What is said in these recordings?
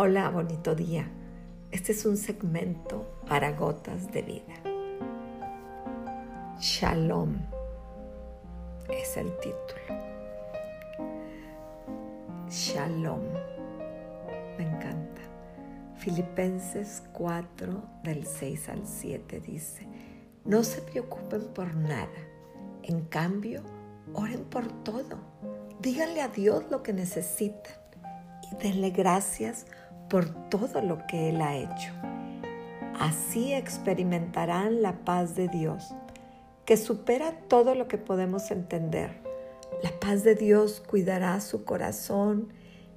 Hola, bonito día. Este es un segmento para gotas de vida. Shalom es el título. Shalom. Me encanta. Filipenses 4 del 6 al 7 dice, no se preocupen por nada. En cambio, oren por todo. Díganle a Dios lo que necesitan y denle gracias por todo lo que Él ha hecho. Así experimentarán la paz de Dios, que supera todo lo que podemos entender. La paz de Dios cuidará su corazón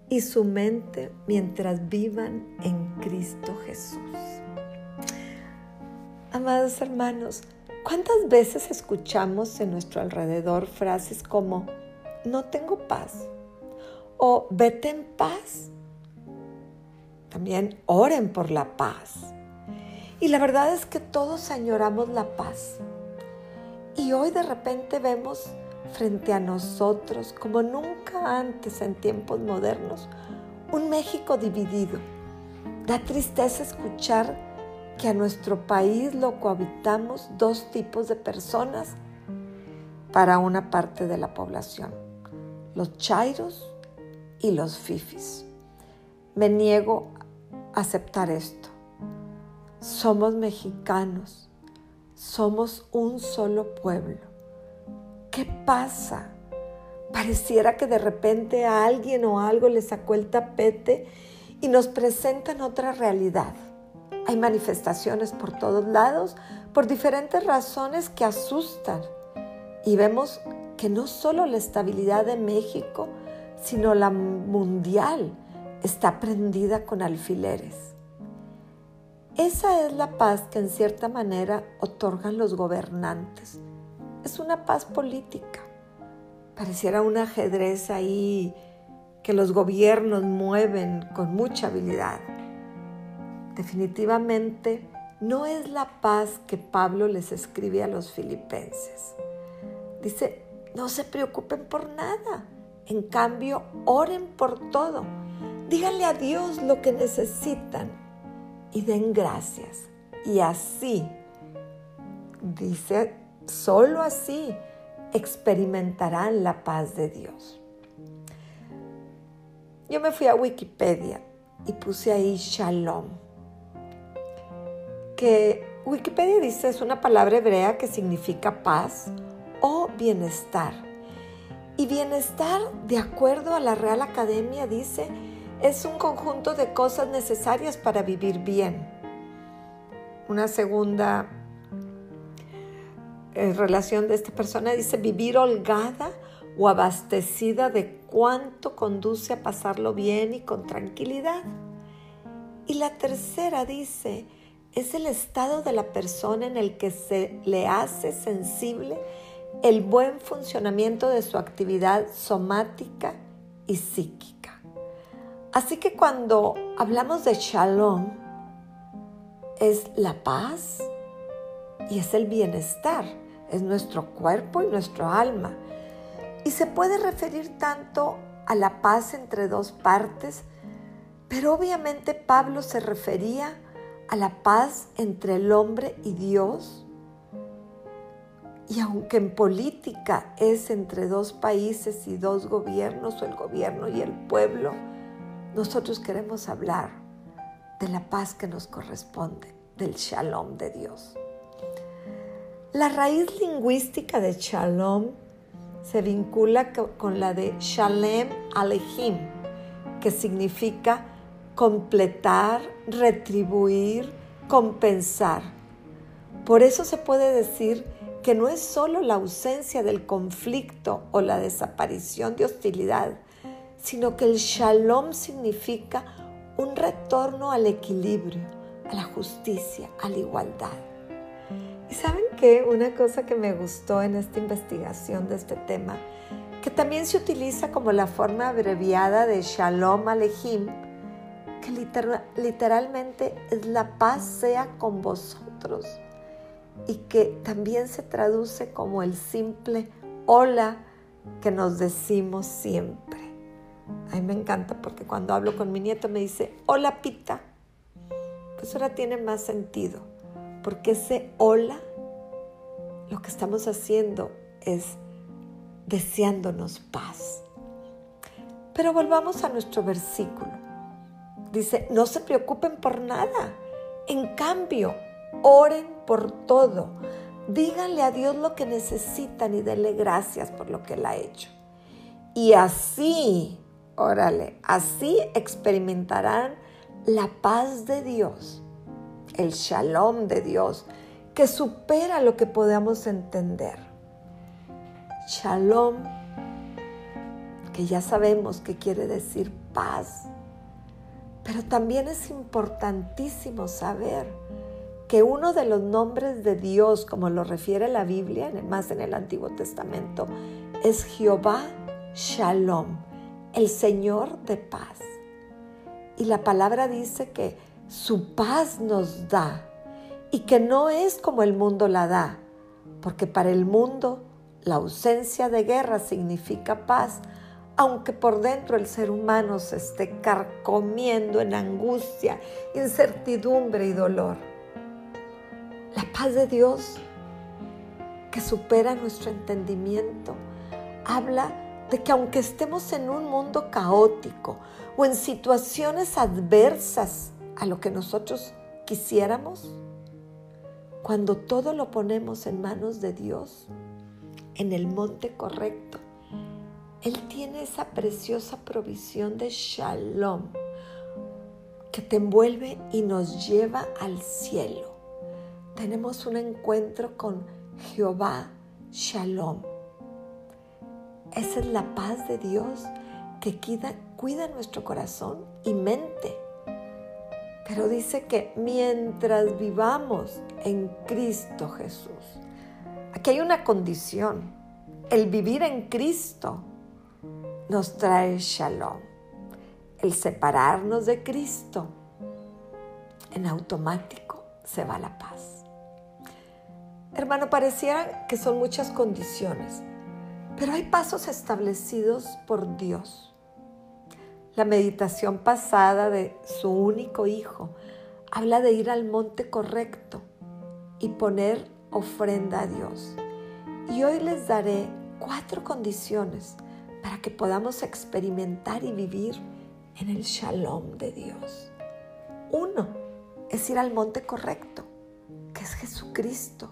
y su mente mientras vivan en Cristo Jesús. Amados hermanos, ¿cuántas veces escuchamos en nuestro alrededor frases como, no tengo paz? o vete en paz? También oren por la paz. Y la verdad es que todos añoramos la paz. Y hoy de repente vemos frente a nosotros, como nunca antes en tiempos modernos, un México dividido. Da tristeza escuchar que a nuestro país lo cohabitamos dos tipos de personas para una parte de la población, los chairos y los fifis. Me niego aceptar esto. Somos mexicanos, somos un solo pueblo. ¿Qué pasa? Pareciera que de repente a alguien o algo le sacó el tapete y nos presentan otra realidad. Hay manifestaciones por todos lados por diferentes razones que asustan y vemos que no solo la estabilidad de México, sino la mundial está prendida con alfileres. Esa es la paz que en cierta manera otorgan los gobernantes. Es una paz política. Pareciera un ajedrez ahí que los gobiernos mueven con mucha habilidad. Definitivamente no es la paz que Pablo les escribe a los filipenses. Dice, no se preocupen por nada. En cambio, oren por todo Díganle a Dios lo que necesitan y den gracias. Y así, dice, solo así experimentarán la paz de Dios. Yo me fui a Wikipedia y puse ahí shalom, que Wikipedia dice es una palabra hebrea que significa paz o bienestar. Y bienestar, de acuerdo a la Real Academia, dice es un conjunto de cosas necesarias para vivir bien. Una segunda eh, relación de esta persona dice vivir holgada o abastecida de cuánto conduce a pasarlo bien y con tranquilidad. Y la tercera dice, es el estado de la persona en el que se le hace sensible el buen funcionamiento de su actividad somática y psíquica. Así que cuando hablamos de shalom, es la paz y es el bienestar, es nuestro cuerpo y nuestro alma. Y se puede referir tanto a la paz entre dos partes, pero obviamente Pablo se refería a la paz entre el hombre y Dios. Y aunque en política es entre dos países y dos gobiernos, o el gobierno y el pueblo, nosotros queremos hablar de la paz que nos corresponde, del shalom de Dios. La raíz lingüística de shalom se vincula con la de shalem alehim, que significa completar, retribuir, compensar. Por eso se puede decir que no es solo la ausencia del conflicto o la desaparición de hostilidad, sino que el shalom significa un retorno al equilibrio, a la justicia, a la igualdad. Y saben qué, una cosa que me gustó en esta investigación de este tema, que también se utiliza como la forma abreviada de Shalom Alehim, que literalmente es la paz sea con vosotros y que también se traduce como el simple hola que nos decimos siempre. A mí me encanta porque cuando hablo con mi nieto me dice, hola pita. Pues ahora tiene más sentido, porque ese hola, lo que estamos haciendo es deseándonos paz. Pero volvamos a nuestro versículo. Dice, no se preocupen por nada. En cambio, oren por todo. Díganle a Dios lo que necesitan y denle gracias por lo que Él ha hecho. Y así, órale, así experimentarán la paz de Dios, el shalom de Dios, que supera lo que podamos entender. Shalom, que ya sabemos que quiere decir paz, pero también es importantísimo saber que uno de los nombres de Dios, como lo refiere la Biblia, más en el Antiguo Testamento, es Jehová Shalom, el Señor de paz. Y la palabra dice que su paz nos da y que no es como el mundo la da, porque para el mundo la ausencia de guerra significa paz, aunque por dentro el ser humano se esté carcomiendo en angustia, incertidumbre y dolor. La paz de Dios, que supera nuestro entendimiento, habla de que aunque estemos en un mundo caótico o en situaciones adversas a lo que nosotros quisiéramos, cuando todo lo ponemos en manos de Dios, en el monte correcto, Él tiene esa preciosa provisión de shalom que te envuelve y nos lleva al cielo. Tenemos un encuentro con Jehová Shalom esa es la paz de Dios que cuida, nuestro corazón y mente. Pero dice que mientras vivamos en Cristo Jesús, aquí hay una condición. El vivir en Cristo nos trae shalom. El separarnos de Cristo, en automático se va la paz. Hermano, pareciera que son muchas condiciones. Pero hay pasos establecidos por Dios. La meditación pasada de su único hijo habla de ir al monte correcto y poner ofrenda a Dios. Y hoy les daré cuatro condiciones para que podamos experimentar y vivir en el shalom de Dios. Uno es ir al monte correcto, que es Jesucristo,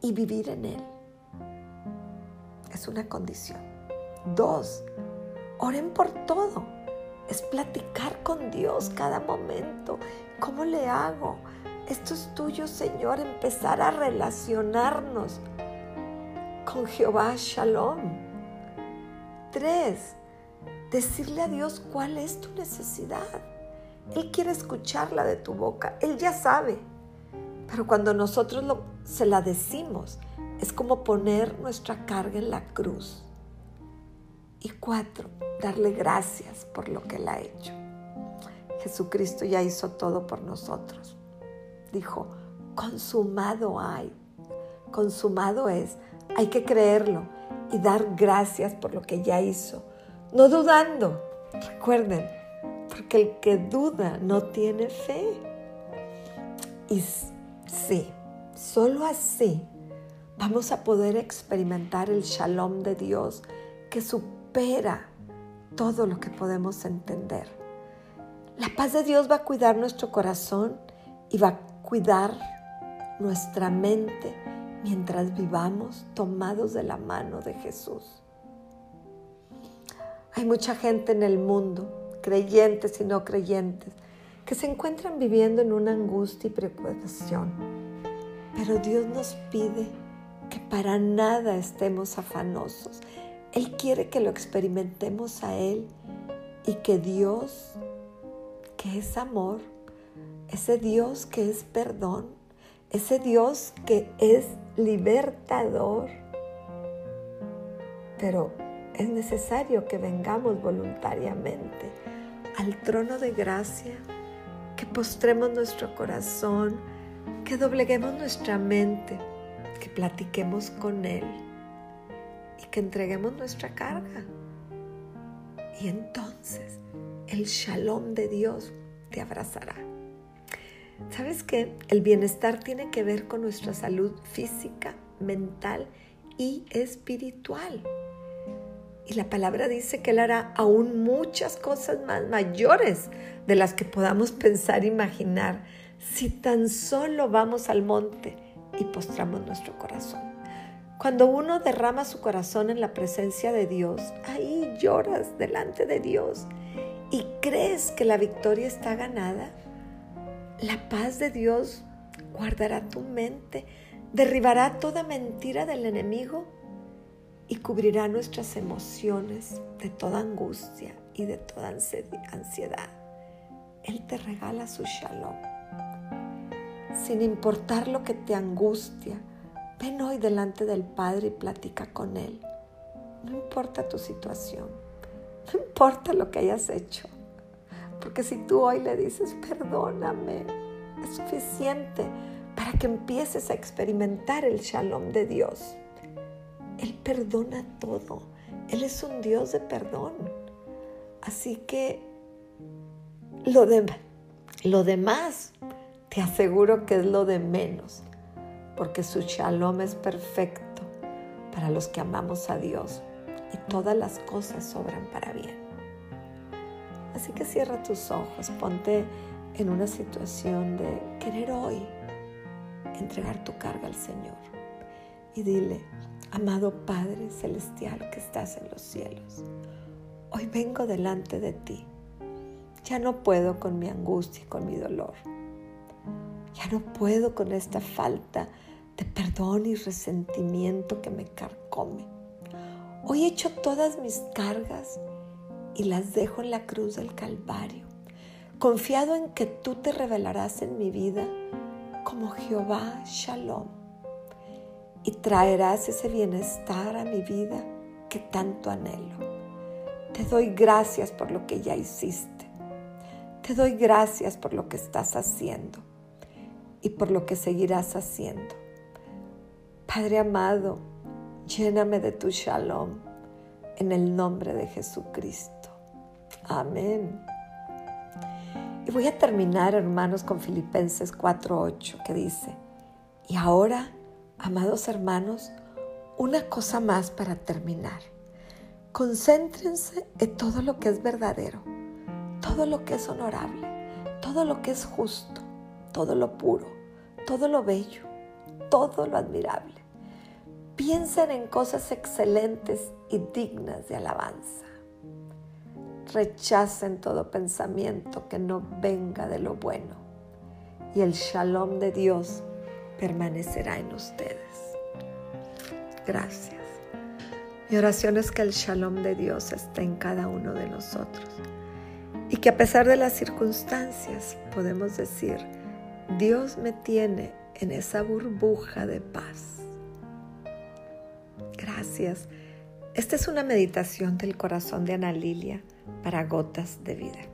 y vivir en Él una condición. Dos, oren por todo. Es platicar con Dios cada momento. ¿Cómo le hago? Esto es tuyo, Señor, empezar a relacionarnos con Jehová Shalom. Tres, decirle a Dios cuál es tu necesidad. Él quiere escucharla de tu boca. Él ya sabe. Pero cuando nosotros se la decimos, es como poner nuestra carga en la cruz. Y cuatro, darle gracias por lo que Él ha hecho. Jesucristo ya hizo todo por nosotros. Dijo, consumado hay. Consumado es. Hay que creerlo y dar gracias por lo que ya hizo. No dudando. Recuerden, porque el que duda no tiene fe. Y sí, solo así vamos a poder experimentar el shalom de Dios que supera todo lo que podemos entender. La paz de Dios va a cuidar nuestro corazón y va a cuidar nuestra mente mientras vivamos tomados de la mano de Jesús. Hay mucha gente en el mundo, creyentes y no creyentes, que se encuentran viviendo en una angustia y preocupación. Pero Dios nos pide que para nada estemos afanosos. Él quiere que lo experimentemos a Él y que Dios, que es amor, ese Dios que es perdón, ese Dios que es libertador, pero es necesario que vengamos voluntariamente al trono de gracia, que postremos nuestro corazón, que dobleguemos nuestra mente que platiquemos con Él y que entreguemos nuestra carga y entonces el shalom de Dios te abrazará. ¿Sabes qué? El bienestar tiene que ver con nuestra salud física, mental y espiritual. Y la palabra dice que Él hará aún muchas cosas más mayores de las que podamos pensar e imaginar si tan solo vamos al monte y postramos nuestro corazón. Cuando uno derrama su corazón en la presencia de Dios, ahí lloras delante de Dios y crees que la victoria está ganada, la paz de Dios guardará tu mente, derribará toda mentira del enemigo y cubrirá nuestras emociones de toda angustia y de toda ansiedad. Él te regala su shalom. Sin importar lo que te angustia, ven hoy delante del Padre y platica con Él. No importa tu situación, no importa lo que hayas hecho. Porque si tú hoy le dices, perdóname, es suficiente para que empieces a experimentar el shalom de Dios. Él perdona todo. Él es un Dios de perdón. Así que lo, lo demás te aseguro que es lo de menos, porque su shalom es perfecto para los que amamos a Dios y todas las cosas sobran para bien. Así que cierra tus ojos, ponte en una situación de querer hoy entregar tu carga al Señor y dile, amado Padre Celestial que estás en los cielos, hoy vengo delante de ti. Ya no puedo con mi angustia y con mi dolor. Ya no puedo con esta falta de perdón y resentimiento que me carcome. Hoy echo todas mis cargas y las dejo en la cruz del Calvario, confiado en que tú te revelarás en mi vida como Jehová Shalom y traerás ese bienestar a mi vida que tanto anhelo. Te doy gracias por lo que ya hiciste. Te doy gracias por lo que estás haciendo y por lo que seguirás haciendo. Padre amado, lléname de tu shalom en el nombre de Jesucristo. Amén. Y voy a terminar, hermanos, con Filipenses 4:8, que dice, y ahora, amados hermanos, una cosa más para terminar. Concéntrense en todo lo que es verdadero, todo lo que es honorable, todo lo que es justo, todo lo puro, todo lo bello, todo lo admirable. Piensen en cosas excelentes y dignas de alabanza. Rechacen todo pensamiento que no venga de lo bueno y el shalom de Dios permanecerá en ustedes. Gracias. Mi oración es que el shalom de Dios esté en cada uno de nosotros y que a pesar de las circunstancias podemos decir, Dios me tiene en esa burbuja de paz. Gracias. Esta es una meditación del corazón de Ana Lilia para gotas de vida.